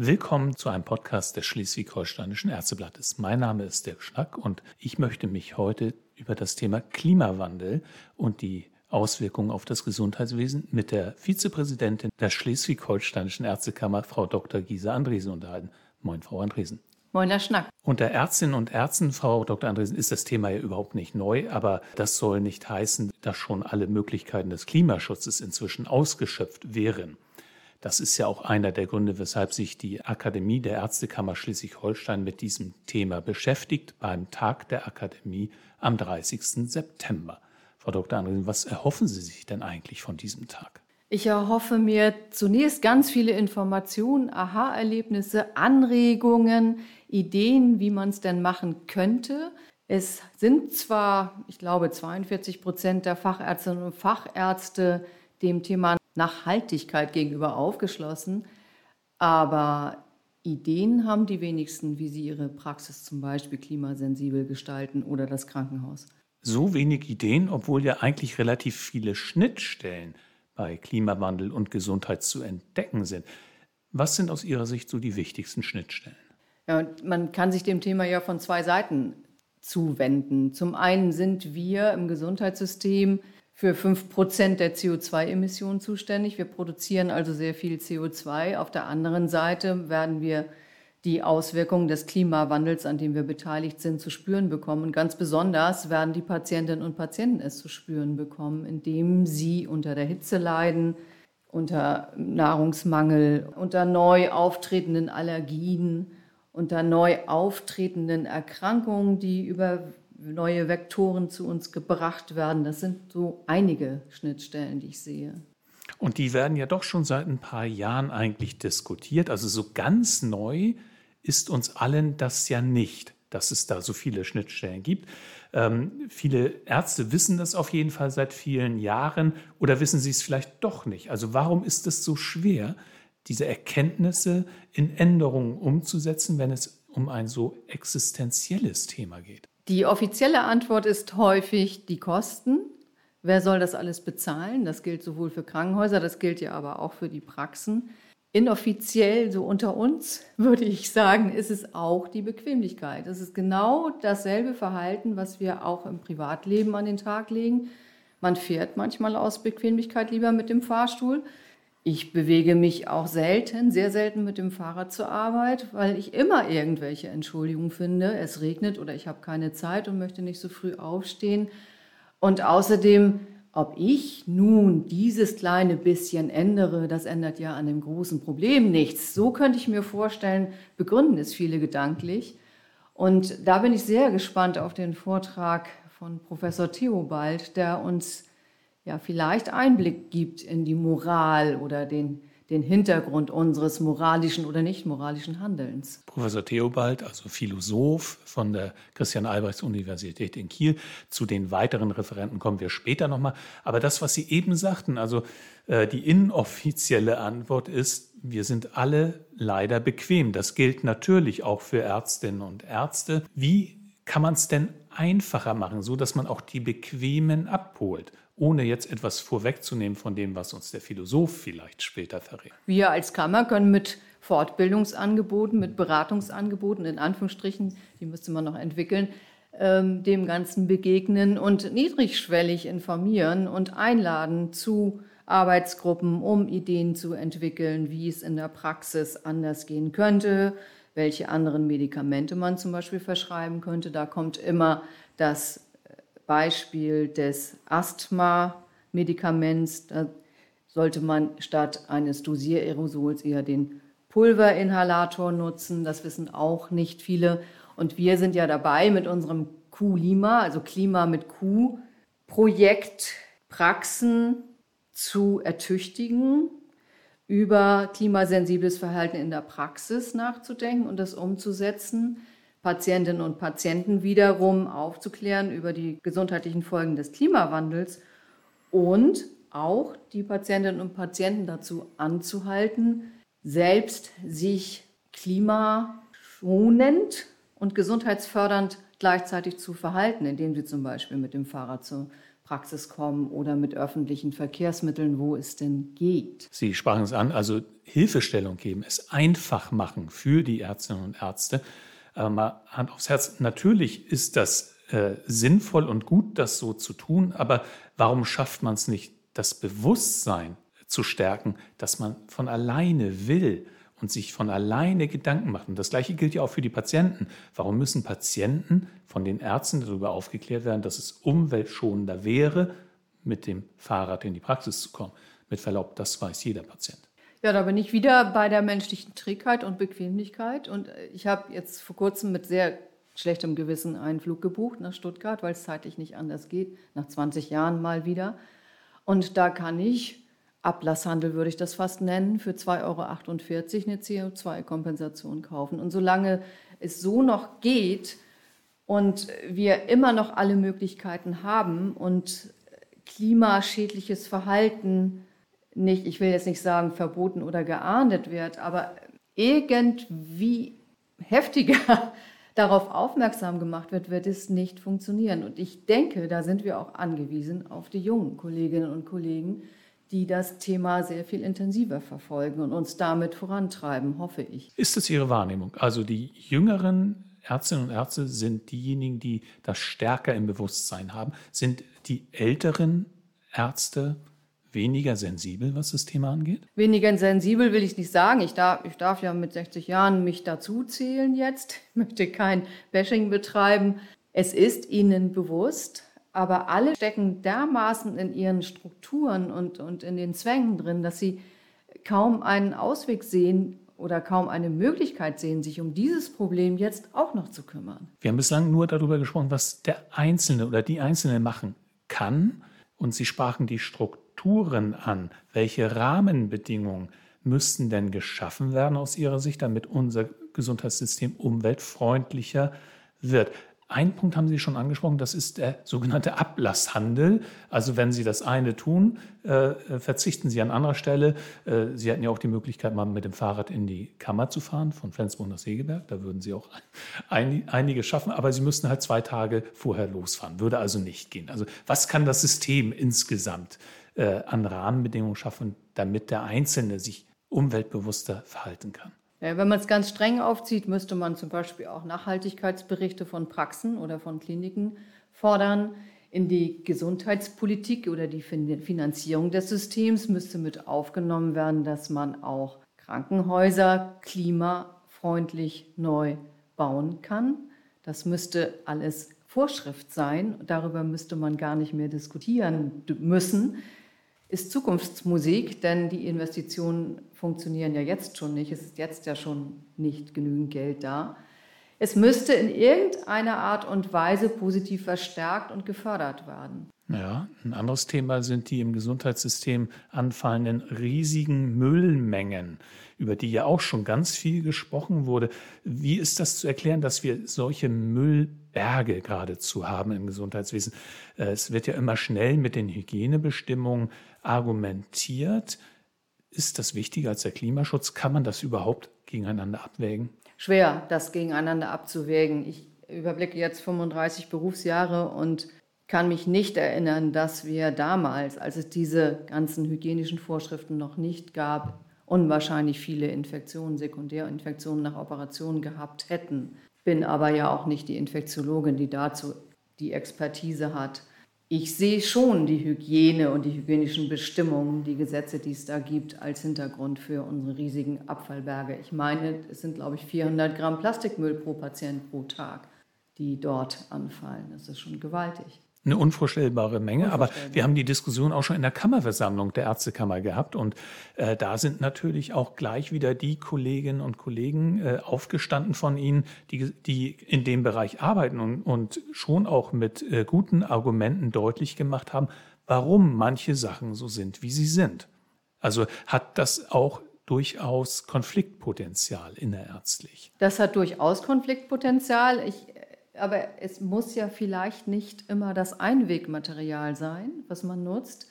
Willkommen zu einem Podcast des Schleswig-Holsteinischen Ärzteblattes. Mein Name ist Dirk Schnack und ich möchte mich heute über das Thema Klimawandel und die Auswirkungen auf das Gesundheitswesen mit der Vizepräsidentin der Schleswig-Holsteinischen Ärztekammer, Frau Dr. Gisa Andresen, unterhalten. Moin, Frau Andresen. Moin, Herr Schnack. Unter Ärztinnen und Ärzten, Frau Dr. Andresen, ist das Thema ja überhaupt nicht neu, aber das soll nicht heißen, dass schon alle Möglichkeiten des Klimaschutzes inzwischen ausgeschöpft wären. Das ist ja auch einer der Gründe, weshalb sich die Akademie der Ärztekammer Schleswig-Holstein mit diesem Thema beschäftigt beim Tag der Akademie am 30. September. Frau Dr. Andresen, was erhoffen Sie sich denn eigentlich von diesem Tag? Ich erhoffe mir zunächst ganz viele Informationen, Aha-Erlebnisse, Anregungen, Ideen, wie man es denn machen könnte. Es sind zwar, ich glaube, 42 Prozent der Fachärztinnen und Fachärzte dem Thema Nachhaltigkeit gegenüber aufgeschlossen. Aber Ideen haben die wenigsten, wie sie ihre Praxis zum Beispiel klimasensibel gestalten oder das Krankenhaus. So wenig Ideen, obwohl ja eigentlich relativ viele Schnittstellen bei Klimawandel und Gesundheit zu entdecken sind. Was sind aus Ihrer Sicht so die wichtigsten Schnittstellen? Ja, man kann sich dem Thema ja von zwei Seiten zuwenden. Zum einen sind wir im Gesundheitssystem für 5% der CO2-Emissionen zuständig. Wir produzieren also sehr viel CO2. Auf der anderen Seite werden wir die Auswirkungen des Klimawandels, an dem wir beteiligt sind, zu spüren bekommen. Und ganz besonders werden die Patientinnen und Patienten es zu spüren bekommen, indem sie unter der Hitze leiden, unter Nahrungsmangel, unter neu auftretenden Allergien, unter neu auftretenden Erkrankungen, die über neue Vektoren zu uns gebracht werden. Das sind so einige Schnittstellen, die ich sehe. Und die werden ja doch schon seit ein paar Jahren eigentlich diskutiert. Also so ganz neu ist uns allen das ja nicht, dass es da so viele Schnittstellen gibt. Ähm, viele Ärzte wissen das auf jeden Fall seit vielen Jahren oder wissen sie es vielleicht doch nicht. Also warum ist es so schwer, diese Erkenntnisse in Änderungen umzusetzen, wenn es um ein so existenzielles Thema geht? Die offizielle Antwort ist häufig die Kosten. Wer soll das alles bezahlen? Das gilt sowohl für Krankenhäuser, das gilt ja aber auch für die Praxen. Inoffiziell, so unter uns, würde ich sagen, ist es auch die Bequemlichkeit. Es ist genau dasselbe Verhalten, was wir auch im Privatleben an den Tag legen. Man fährt manchmal aus Bequemlichkeit lieber mit dem Fahrstuhl. Ich bewege mich auch selten, sehr selten mit dem Fahrrad zur Arbeit, weil ich immer irgendwelche Entschuldigungen finde. Es regnet oder ich habe keine Zeit und möchte nicht so früh aufstehen. Und außerdem, ob ich nun dieses kleine bisschen ändere, das ändert ja an dem großen Problem nichts. So könnte ich mir vorstellen, begründen es viele gedanklich. Und da bin ich sehr gespannt auf den Vortrag von Professor Theobald, der uns ja vielleicht Einblick gibt in die Moral oder den, den Hintergrund unseres moralischen oder nicht moralischen Handelns. Professor Theobald, also Philosoph von der Christian-Albrechts-Universität in Kiel. Zu den weiteren Referenten kommen wir später nochmal. Aber das, was Sie eben sagten, also äh, die inoffizielle Antwort ist, wir sind alle leider bequem. Das gilt natürlich auch für Ärztinnen und Ärzte. Wie kann man es denn einfacher machen, so dass man auch die Bequemen abholt? Ohne jetzt etwas vorwegzunehmen von dem, was uns der Philosoph vielleicht später verrät. Wir als Kammer können mit Fortbildungsangeboten, mit Beratungsangeboten, in Anführungsstrichen, die müsste man noch entwickeln, ähm, dem Ganzen begegnen und niedrigschwellig informieren und einladen zu Arbeitsgruppen, um Ideen zu entwickeln, wie es in der Praxis anders gehen könnte, welche anderen Medikamente man zum Beispiel verschreiben könnte. Da kommt immer das Beispiel des Asthma-Medikaments. Da sollte man statt eines Dosiererosols eher den Pulverinhalator nutzen. Das wissen auch nicht viele. Und wir sind ja dabei mit unserem Q-Lima, also Klima mit Q, Projekt Praxen zu ertüchtigen, über klimasensibles Verhalten in der Praxis nachzudenken und das umzusetzen. Patientinnen und Patienten wiederum aufzuklären über die gesundheitlichen Folgen des Klimawandels und auch die Patientinnen und Patienten dazu anzuhalten, selbst sich klimaschonend und gesundheitsfördernd gleichzeitig zu verhalten, indem sie zum Beispiel mit dem Fahrrad zur Praxis kommen oder mit öffentlichen Verkehrsmitteln, wo es denn geht. Sie sprachen es an, also Hilfestellung geben, es einfach machen für die Ärztinnen und Ärzte. Aber mal Hand aufs Herz, natürlich ist das äh, sinnvoll und gut, das so zu tun, aber warum schafft man es nicht, das Bewusstsein zu stärken, dass man von alleine will und sich von alleine Gedanken macht? Und das Gleiche gilt ja auch für die Patienten. Warum müssen Patienten von den Ärzten darüber aufgeklärt werden, dass es umweltschonender wäre, mit dem Fahrrad in die Praxis zu kommen? Mit Verlaub, das weiß jeder Patient. Ja, da bin ich wieder bei der menschlichen Trägheit und Bequemlichkeit. Und äh, ich habe jetzt vor kurzem mit sehr schlechtem Gewissen einen Flug gebucht nach Stuttgart, weil es zeitlich nicht anders geht, nach 20 Jahren mal wieder. Und da kann ich, Ablasshandel würde ich das fast nennen, für 2,48 Euro eine CO2-Kompensation kaufen. Und solange es so noch geht und wir immer noch alle Möglichkeiten haben und klimaschädliches Verhalten nicht, ich will jetzt nicht sagen verboten oder geahndet wird, aber irgendwie heftiger darauf aufmerksam gemacht wird, wird es nicht funktionieren. Und ich denke, da sind wir auch angewiesen auf die jungen Kolleginnen und Kollegen, die das Thema sehr viel intensiver verfolgen und uns damit vorantreiben, hoffe ich. Ist es Ihre Wahrnehmung? Also die jüngeren Ärztinnen und Ärzte sind diejenigen, die das stärker im Bewusstsein haben. Sind die älteren Ärzte weniger sensibel, was das Thema angeht? Weniger sensibel will ich nicht sagen. Ich darf, ich darf ja mit 60 Jahren mich dazu zählen jetzt. Ich möchte kein Bashing betreiben. Es ist ihnen bewusst, aber alle stecken dermaßen in ihren Strukturen und, und in den Zwängen drin, dass sie kaum einen Ausweg sehen oder kaum eine Möglichkeit sehen, sich um dieses Problem jetzt auch noch zu kümmern. Wir haben bislang nur darüber gesprochen, was der Einzelne oder die Einzelne machen kann. Und Sie sprachen die Struktur Strukturen an? Welche Rahmenbedingungen müssten denn geschaffen werden aus Ihrer Sicht, damit unser Gesundheitssystem umweltfreundlicher wird? Ein Punkt haben Sie schon angesprochen, das ist der sogenannte Ablasshandel. Also wenn Sie das eine tun, äh, verzichten Sie an anderer Stelle. Äh, Sie hätten ja auch die Möglichkeit, mal mit dem Fahrrad in die Kammer zu fahren, von Flensburg nach Segeberg. Da würden Sie auch ein, einige schaffen, aber Sie müssten halt zwei Tage vorher losfahren. Würde also nicht gehen. Also was kann das System insgesamt äh, an Rahmenbedingungen schaffen, damit der Einzelne sich umweltbewusster verhalten kann. Ja, wenn man es ganz streng aufzieht, müsste man zum Beispiel auch Nachhaltigkeitsberichte von Praxen oder von Kliniken fordern. In die Gesundheitspolitik oder die Finanzierung des Systems müsste mit aufgenommen werden, dass man auch Krankenhäuser klimafreundlich neu bauen kann. Das müsste alles Vorschrift sein. Darüber müsste man gar nicht mehr diskutieren müssen ist Zukunftsmusik, denn die Investitionen funktionieren ja jetzt schon nicht. Es ist jetzt ja schon nicht genügend Geld da. Es müsste in irgendeiner Art und Weise positiv verstärkt und gefördert werden. Ja, ein anderes Thema sind die im Gesundheitssystem anfallenden riesigen Müllmengen, über die ja auch schon ganz viel gesprochen wurde. Wie ist das zu erklären, dass wir solche Müllberge geradezu haben im Gesundheitswesen? Äh, es wird ja immer schnell mit den Hygienebestimmungen argumentiert. Ist das wichtiger als der Klimaschutz? Kann man das überhaupt gegeneinander abwägen? Schwer, das gegeneinander abzuwägen. Ich überblicke jetzt 35 Berufsjahre und kann mich nicht erinnern, dass wir damals, als es diese ganzen hygienischen Vorschriften noch nicht gab, unwahrscheinlich viele Infektionen, Sekundärinfektionen nach Operationen gehabt hätten. Bin aber ja auch nicht die Infektiologin, die dazu die Expertise hat ich sehe schon die Hygiene und die hygienischen Bestimmungen, die Gesetze, die es da gibt, als Hintergrund für unsere riesigen Abfallberge. Ich meine, es sind, glaube ich, 400 Gramm Plastikmüll pro Patient pro Tag, die dort anfallen. Das ist schon gewaltig. Eine unvorstellbare Menge, aber wir haben die Diskussion auch schon in der Kammerversammlung der Ärztekammer gehabt und äh, da sind natürlich auch gleich wieder die Kolleginnen und Kollegen äh, aufgestanden von Ihnen, die, die in dem Bereich arbeiten und, und schon auch mit äh, guten Argumenten deutlich gemacht haben, warum manche Sachen so sind, wie sie sind. Also hat das auch durchaus Konfliktpotenzial innerärztlich. Das hat durchaus Konfliktpotenzial. Ich aber es muss ja vielleicht nicht immer das Einwegmaterial sein, was man nutzt,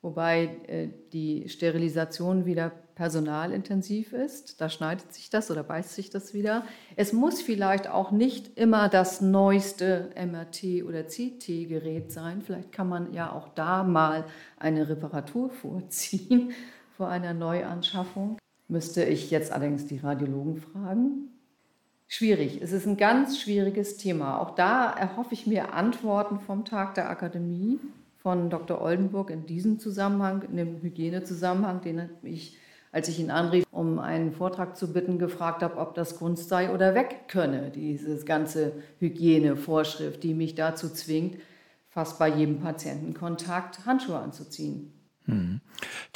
wobei äh, die Sterilisation wieder personalintensiv ist. Da schneidet sich das oder beißt sich das wieder. Es muss vielleicht auch nicht immer das neueste MRT- oder CT-Gerät sein. Vielleicht kann man ja auch da mal eine Reparatur vorziehen vor einer Neuanschaffung. Müsste ich jetzt allerdings die Radiologen fragen. Schwierig. Es ist ein ganz schwieriges Thema. Auch da erhoffe ich mir Antworten vom Tag der Akademie von Dr. Oldenburg in diesem Zusammenhang, in dem Hygienezusammenhang, den ich als ich ihn anrief, um einen Vortrag zu bitten, gefragt habe, ob das Kunst sei oder weg könne, diese ganze Hygienevorschrift, die mich dazu zwingt, fast bei jedem Patientenkontakt Handschuhe anzuziehen. Hm.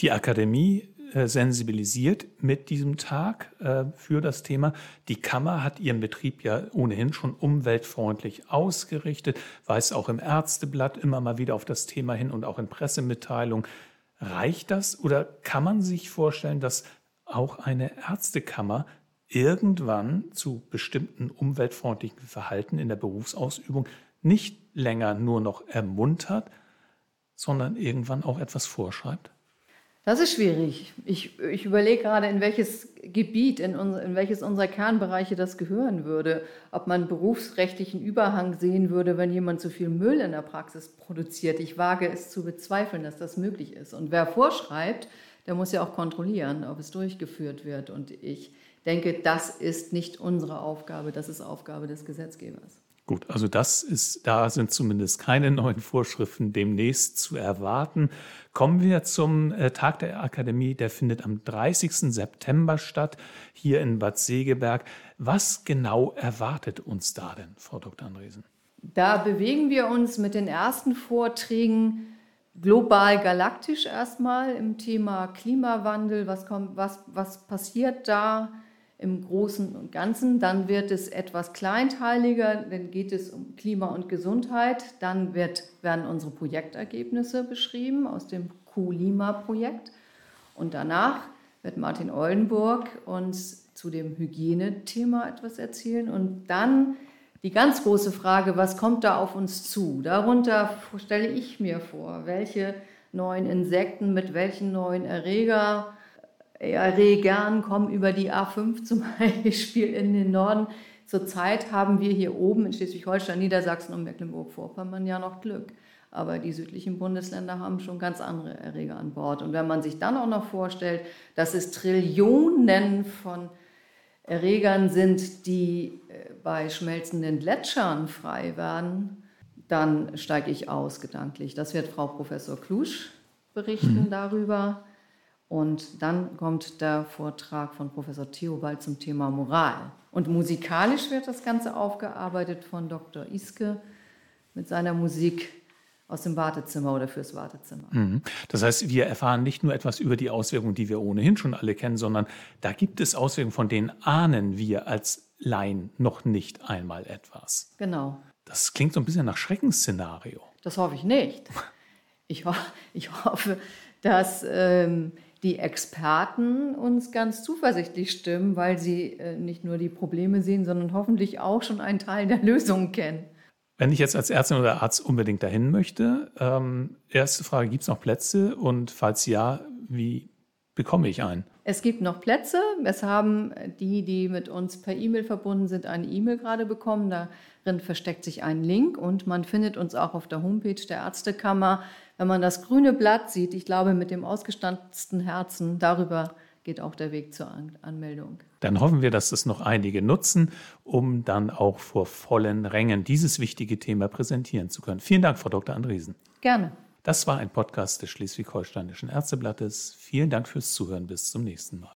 Die Akademie sensibilisiert mit diesem Tag äh, für das Thema. Die Kammer hat ihren Betrieb ja ohnehin schon umweltfreundlich ausgerichtet, weist auch im Ärzteblatt immer mal wieder auf das Thema hin und auch in Pressemitteilungen. Reicht das oder kann man sich vorstellen, dass auch eine Ärztekammer irgendwann zu bestimmten umweltfreundlichen Verhalten in der Berufsausübung nicht länger nur noch ermuntert, sondern irgendwann auch etwas vorschreibt? Das ist schwierig. Ich, ich überlege gerade, in welches Gebiet, in, uns, in welches unserer Kernbereiche das gehören würde. Ob man berufsrechtlichen Überhang sehen würde, wenn jemand zu viel Müll in der Praxis produziert. Ich wage es zu bezweifeln, dass das möglich ist. Und wer vorschreibt, der muss ja auch kontrollieren, ob es durchgeführt wird. Und ich denke, das ist nicht unsere Aufgabe, das ist Aufgabe des Gesetzgebers. Gut, also das ist, da sind zumindest keine neuen Vorschriften demnächst zu erwarten. Kommen wir zum äh, Tag der Akademie, der findet am 30. September statt, hier in Bad Segeberg. Was genau erwartet uns da denn, Frau Dr. Andresen? Da bewegen wir uns mit den ersten Vorträgen global galaktisch erstmal im Thema Klimawandel. Was, kommt, was, was passiert da? Im Großen und Ganzen. Dann wird es etwas kleinteiliger, dann geht es um Klima und Gesundheit. Dann wird, werden unsere Projektergebnisse beschrieben aus dem Q-Lima-Projekt. Und danach wird Martin Oldenburg uns zu dem Hygienethema etwas erzählen. Und dann die ganz große Frage, was kommt da auf uns zu? Darunter stelle ich mir vor, welche neuen Insekten mit welchen neuen Erreger Erregern kommen über die A5 zum Beispiel in den Norden. Zurzeit haben wir hier oben in Schleswig-Holstein, Niedersachsen und Mecklenburg-Vorpommern ja noch Glück. Aber die südlichen Bundesländer haben schon ganz andere Erreger an Bord. Und wenn man sich dann auch noch vorstellt, dass es Trillionen von Erregern sind, die äh, bei schmelzenden Gletschern frei werden, dann steige ich aus gedanklich. Das wird Frau Professor Klusch berichten mhm. darüber. Und dann kommt der Vortrag von Professor Theobald zum Thema Moral. Und musikalisch wird das Ganze aufgearbeitet von Dr. Iske mit seiner Musik aus dem Wartezimmer oder fürs Wartezimmer. Mhm. Das heißt, wir erfahren nicht nur etwas über die Auswirkungen, die wir ohnehin schon alle kennen, sondern da gibt es Auswirkungen, von denen ahnen wir als Laien noch nicht einmal etwas. Genau. Das klingt so ein bisschen nach Schreckensszenario. Das hoffe ich nicht. Ich, ho ich hoffe, dass ähm, die Experten uns ganz zuversichtlich stimmen, weil sie äh, nicht nur die Probleme sehen, sondern hoffentlich auch schon einen Teil der Lösung kennen. Wenn ich jetzt als Ärztin oder Arzt unbedingt dahin möchte, ähm, erste Frage, gibt es noch Plätze? Und falls ja, wie bekomme ich einen? Es gibt noch Plätze. Es haben die, die mit uns per E-Mail verbunden sind, eine E-Mail gerade bekommen. Darin versteckt sich ein Link und man findet uns auch auf der Homepage der Ärztekammer wenn man das grüne Blatt sieht, ich glaube mit dem ausgestanzten Herzen, darüber geht auch der Weg zur An Anmeldung. Dann hoffen wir, dass das noch einige nutzen, um dann auch vor vollen Rängen dieses wichtige Thema präsentieren zu können. Vielen Dank, Frau Dr. Andresen. Gerne. Das war ein Podcast des Schleswig-Holsteinischen Ärzteblattes. Vielen Dank fürs Zuhören. Bis zum nächsten Mal.